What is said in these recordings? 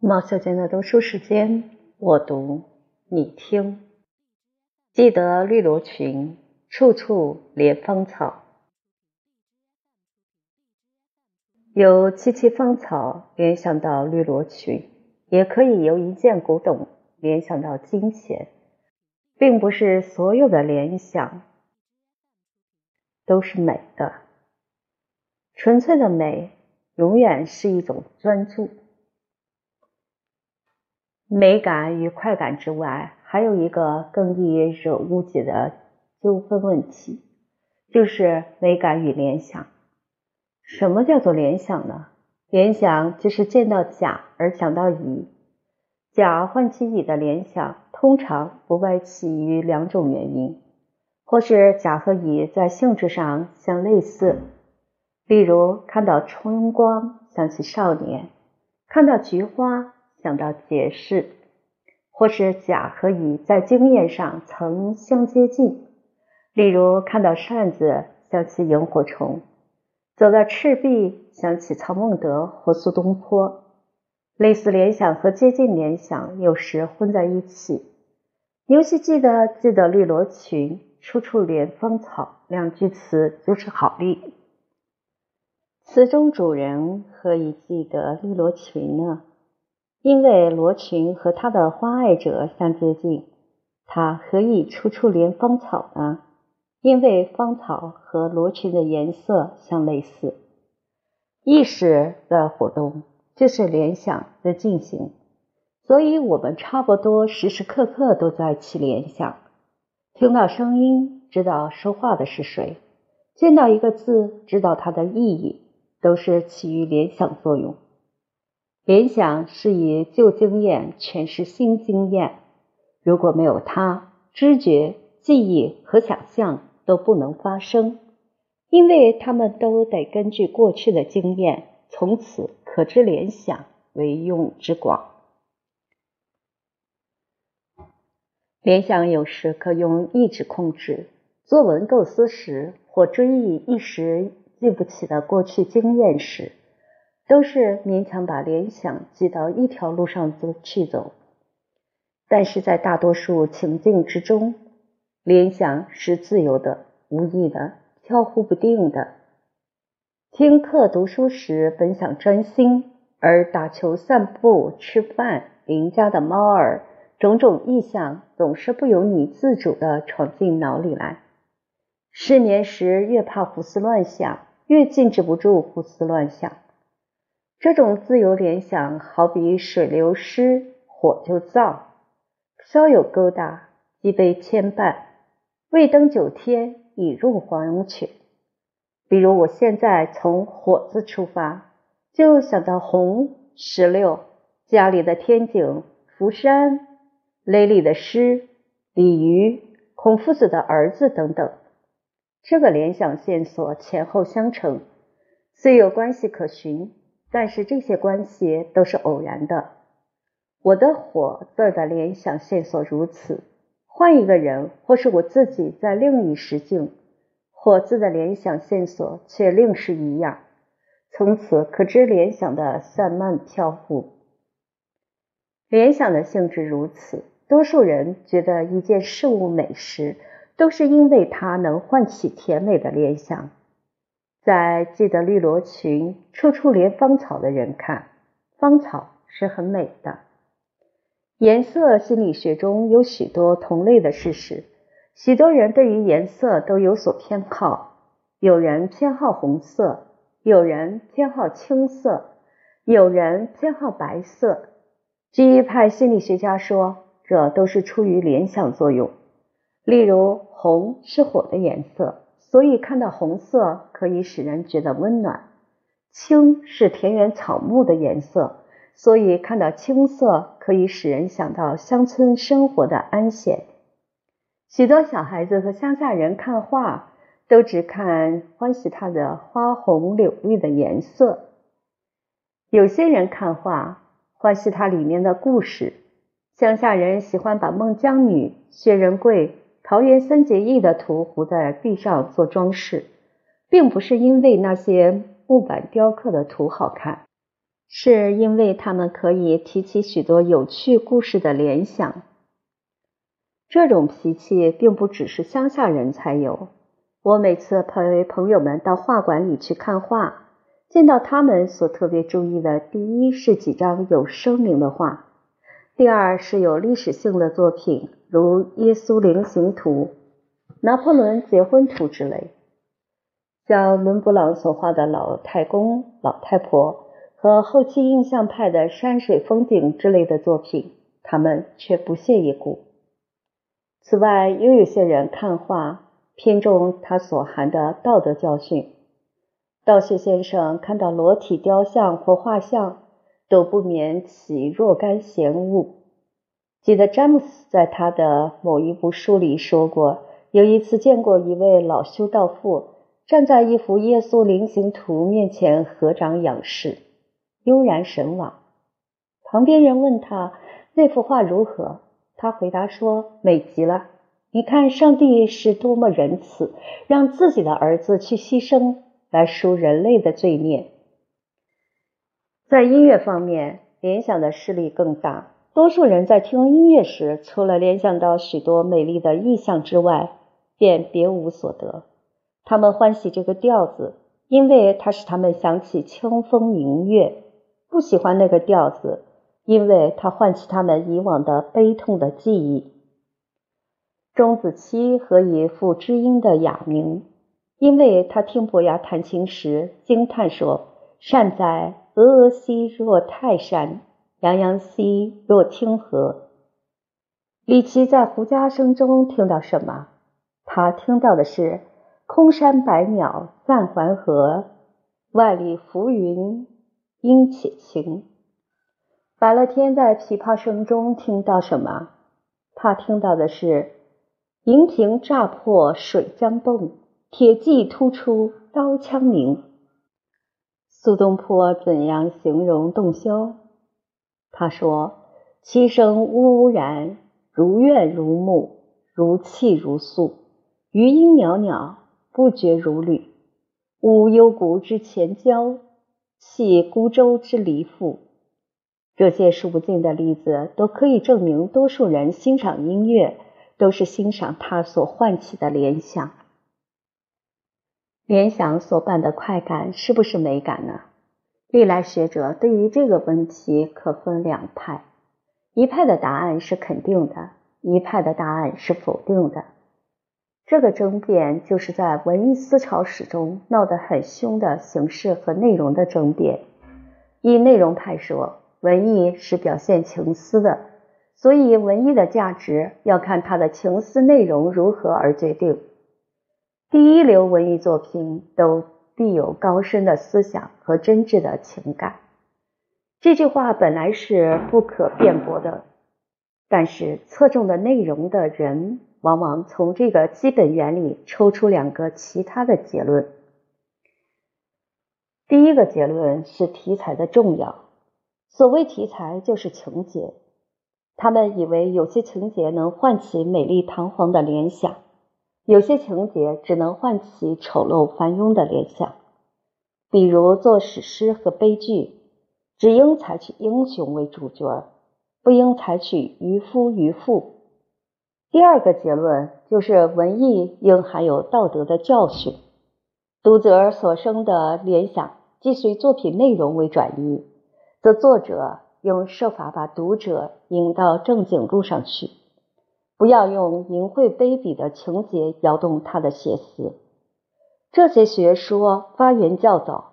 毛小娟的读书时间，我读你听。记得绿萝群，处处莲芳草。由萋萋芳草联想到绿萝群，也可以由一件古董联想到金钱，并不是所有的联想都是美的。纯粹的美，永远是一种专注。美感与快感之外，还有一个更易惹误解的纠纷问题，就是美感与联想。什么叫做联想呢？联想就是见到甲而想到乙，甲唤起乙的联想，通常不外起于两种原因，或是甲和乙在性质上相类似，例如看到春光想起少年，看到菊花。想到解释，或是甲和乙在经验上曾相接近，例如看到扇子想起萤火虫，走到赤壁想起曹孟德或苏东坡。类似联想和接近联想有时混在一起。尤其记得记得绿罗裙，处处莲芳草两句词就是好例。词中主人何以记得绿罗裙呢？因为罗裙和他的花爱者相接近，他何以处处怜芳草呢？因为芳草和罗裙的颜色相类似。意识的活动就是联想的进行，所以我们差不多时时刻刻都在起联想。听到声音，知道说话的是谁；见到一个字，知道它的意义，都是起于联想作用。联想是以旧经验诠释新经验，如果没有它，知觉、记忆和想象都不能发生，因为他们都得根据过去的经验，从此可知联想为用之广。联想有时可用意志控制，作文构思时或追忆一时记不起的过去经验时。都是勉强把联想挤到一条路上走去走，但是在大多数情境之中，联想是自由的、无意的、飘忽不定的。听课读书时本想专心，而打球、散步、吃饭、邻家的猫儿，种种意象总是不由你自主的闯进脑里来。失眠时越怕胡思乱想，越禁止不住胡思乱想。这种自由联想，好比水流失，火就燥；稍有勾搭，即被牵绊。未登九天，已入黄泉。比如我现在从“火”字出发，就想到红、石榴、家里的天井、福山、雷里的诗、鲤鱼、孔夫子的儿子等等。这个联想线索前后相承，虽有关系可循。但是这些关系都是偶然的。我的“火”字的联想线索如此，换一个人，或是我自己在另一时境，“火”字的联想线索却另是一样。从此可知联想的散漫飘忽。联想的性质如此，多数人觉得一件事物美时，都是因为它能唤起甜美的联想。在记得绿萝群，处处连芳草的人看，芳草是很美的。颜色心理学中有许多同类的事实，许多人对于颜色都有所偏好。有人偏好红色，有人偏好青色，有人偏好白色。基一派心理学家说，这都是出于联想作用。例如，红是火的颜色。所以看到红色可以使人觉得温暖，青是田园草木的颜色，所以看到青色可以使人想到乡村生活的安闲。许多小孩子和乡下人看画，都只看欢喜它的花红柳绿的颜色。有些人看画，欢喜它里面的故事。乡下人喜欢把孟姜女、薛仁贵。桃园三结义的图糊在壁上做装饰，并不是因为那些木板雕刻的图好看，是因为他们可以提起许多有趣故事的联想。这种脾气并不只是乡下人才有。我每次陪朋友们到画馆里去看画，见到他们所特别注意的，第一是几张有声名的画，第二是有历史性的作品，如《耶稣临行图》。拿破仑结婚图之类，像伦勃朗所画的老太公、老太婆和后期印象派的山水风景之类的作品，他们却不屑一顾。此外，又有些人看画偏重它所含的道德教训。道谢先生看到裸体雕像或画像，都不免起若干嫌恶。记得詹姆斯在他的某一部书里说过。有一次见过一位老修道妇站在一幅耶稣灵行图面前合掌仰视，悠然神往。旁边人问他那幅画如何，他回答说美极了。你看上帝是多么仁慈，让自己的儿子去牺牲来赎人类的罪孽。在音乐方面，联想的势力更大。多数人在听音乐时，除了联想到许多美丽的意象之外，便别无所得。他们欢喜这个调子，因为它使他们想起清风明月；不喜欢那个调子，因为它唤起他们以往的悲痛的记忆。钟子期何以复知音的雅名？因为他听伯牙弹琴时惊叹说：“善哉，峨峨兮若泰山，洋洋兮若清河。”李琦在胡笳声中听到什么？他听到的是“空山百鸟散还河，万里浮云应且晴”。白乐天在琵琶声中听到什么？他听到的是“银瓶乍破水浆迸，铁骑突出刀枪鸣”。苏东坡怎样形容洞箫？他说：“其声呜呜然，如怨如慕，如泣如诉。”余音袅袅，不绝如缕。舞幽谷之前交，泣孤舟之离妇。这些数不尽的例子，都可以证明，多数人欣赏音乐，都是欣赏它所唤起的联想。联想所伴的快感，是不是美感呢？历来学者对于这个问题可分两派，一派的答案是肯定的，一派的答案是否定的。这个争辩就是在文艺思潮史中闹得很凶的形式和内容的争辩。以内容派说，文艺是表现情思的，所以文艺的价值要看它的情思内容如何而决定。第一流文艺作品都必有高深的思想和真挚的情感。这句话本来是不可辩驳的，但是侧重的内容的人。往往从这个基本原理抽出两个其他的结论。第一个结论是题材的重要。所谓题材，就是情节。他们以为有些情节能唤起美丽堂皇的联想，有些情节只能唤起丑陋繁庸的联想。比如做史诗和悲剧，只应采取英雄为主角，不应采取渔夫渔妇。第二个结论就是文艺应含有道德的教训，读者所生的联想既随作品内容为转移，则作者应设法把读者引到正经路上去，不要用淫秽卑鄙的情节摇动他的邪思。这些学说发源较早，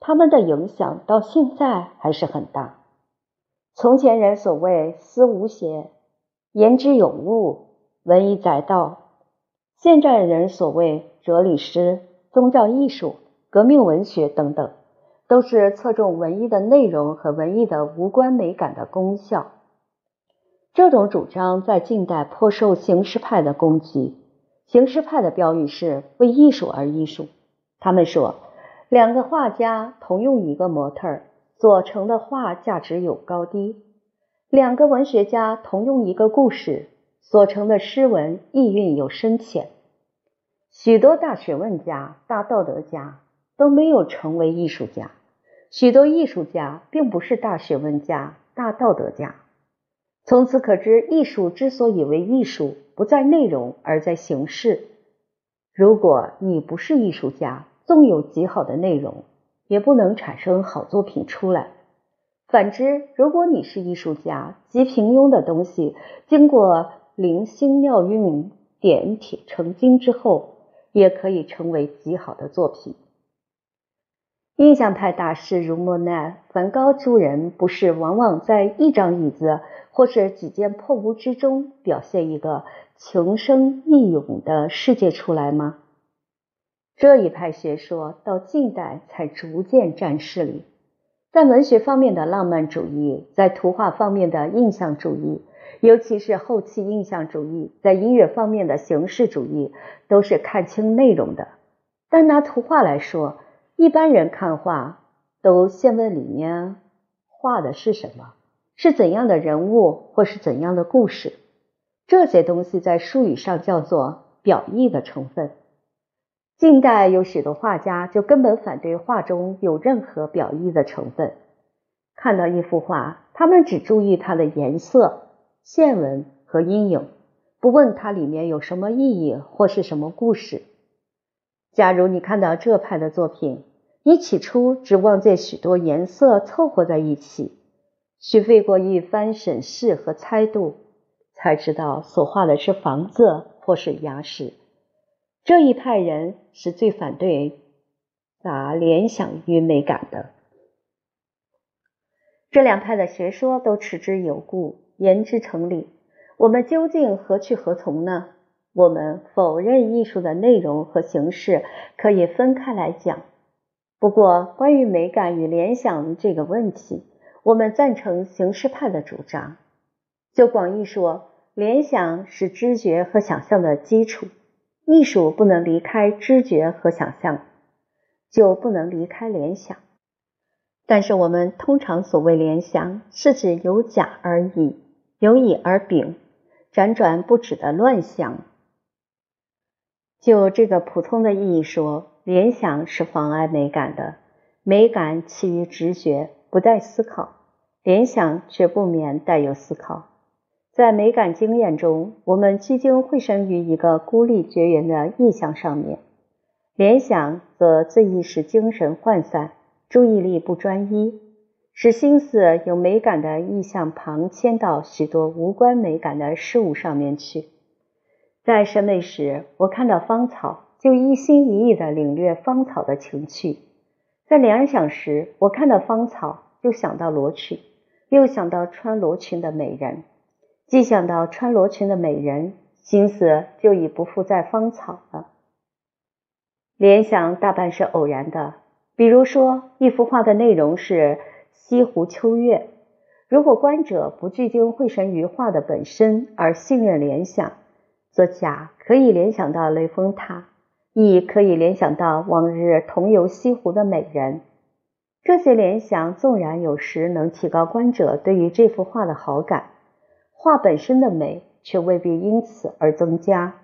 他们的影响到现在还是很大。从前人所谓思无邪，言之有物。文艺载道，现在人所谓哲理诗、宗教艺术、革命文学等等，都是侧重文艺的内容和文艺的无关美感的功效。这种主张在近代颇受形式派的攻击。形式派的标语是“为艺术而艺术”。他们说，两个画家同用一个模特儿所成的画价值有高低；两个文学家同用一个故事。所成的诗文意蕴有深浅，许多大学问家、大道德家都没有成为艺术家，许多艺术家并不是大学问家、大道德家。从此可知，艺术之所以为艺术，不在内容，而在形式。如果你不是艺术家，纵有极好的内容，也不能产生好作品出来。反之，如果你是艺术家，极平庸的东西，经过灵星妙运、点铁成金之后，也可以成为极好的作品。印象派大师如莫奈、梵高诸人，不是往往在一张椅子或是几件破屋之中，表现一个情深意涌的世界出来吗？这一派学说到近代才逐渐占势力。在文学方面的浪漫主义，在图画方面的印象主义，尤其是后期印象主义，在音乐方面的形式主义，都是看清内容的。但拿图画来说，一般人看画都先问里面画的是什么，是怎样的人物或是怎样的故事。这些东西在术语上叫做表意的成分。近代有许多画家就根本反对画中有任何表意的成分。看到一幅画，他们只注意它的颜色、线纹和阴影，不问它里面有什么意义或是什么故事。假如你看到这派的作品，你起初只望见许多颜色凑合在一起，需费过一番审视和猜度，才知道所画的是房子或是崖石。这一派人是最反对把联想与美感的。这两派的学说都持之有故，言之成理。我们究竟何去何从呢？我们否认艺术的内容和形式可以分开来讲。不过，关于美感与联想这个问题，我们赞成形式派的主张。就广义说，联想是知觉和想象的基础。艺术不能离开知觉和想象，就不能离开联想。但是我们通常所谓联想，是指有甲而乙，有乙而丙，辗转不止的乱想。就这个普通的意义说，联想是妨碍美感的。美感起于直觉，不带思考；联想却不免带有思考。在美感经验中，我们聚精会神于一个孤立绝缘的意象上面；联想则最易使精神涣散，注意力不专一，使心思由美感的意象旁迁到许多无关美感的事物上面去。在审美时，我看到芳草，就一心一意地领略芳草的情趣；在联想时，我看到芳草，就想到罗裙，又想到穿罗裙的美人。既想到穿罗裙的美人，心思就已不复在芳草了。联想大半是偶然的，比如说一幅画的内容是西湖秋月，如果观者不聚精会神于画的本身，而信任联想，则甲可以联想到雷峰塔，乙可以联想到往日同游西湖的美人。这些联想纵然有时能提高观者对于这幅画的好感。画本身的美却未必因此而增加，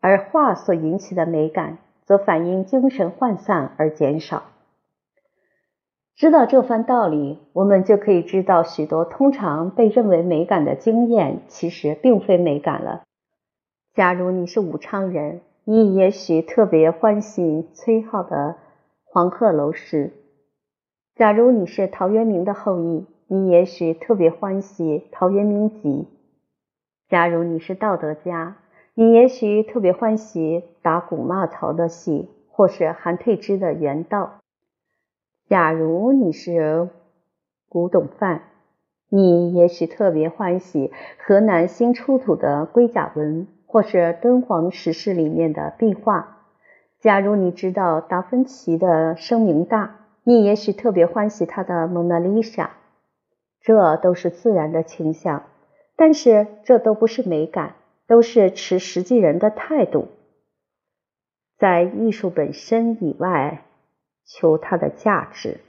而画所引起的美感则反映精神涣散而减少。知道这番道理，我们就可以知道许多通常被认为美感的经验，其实并非美感了。假如你是武昌人，你也许特别欢喜崔颢的《黄鹤楼诗》；假如你是陶渊明的后裔，你也许特别欢喜《陶渊明集》。假如你是道德家，你也许特别欢喜打鼓骂曹的戏，或是韩退之的《原道》。假如你是古董贩，你也许特别欢喜河南新出土的龟甲纹，或是敦煌石室里面的壁画。假如你知道达芬奇的声名大，你也许特别欢喜他的《蒙娜丽莎》。这都是自然的倾向，但是这都不是美感，都是持实际人的态度，在艺术本身以外求它的价值。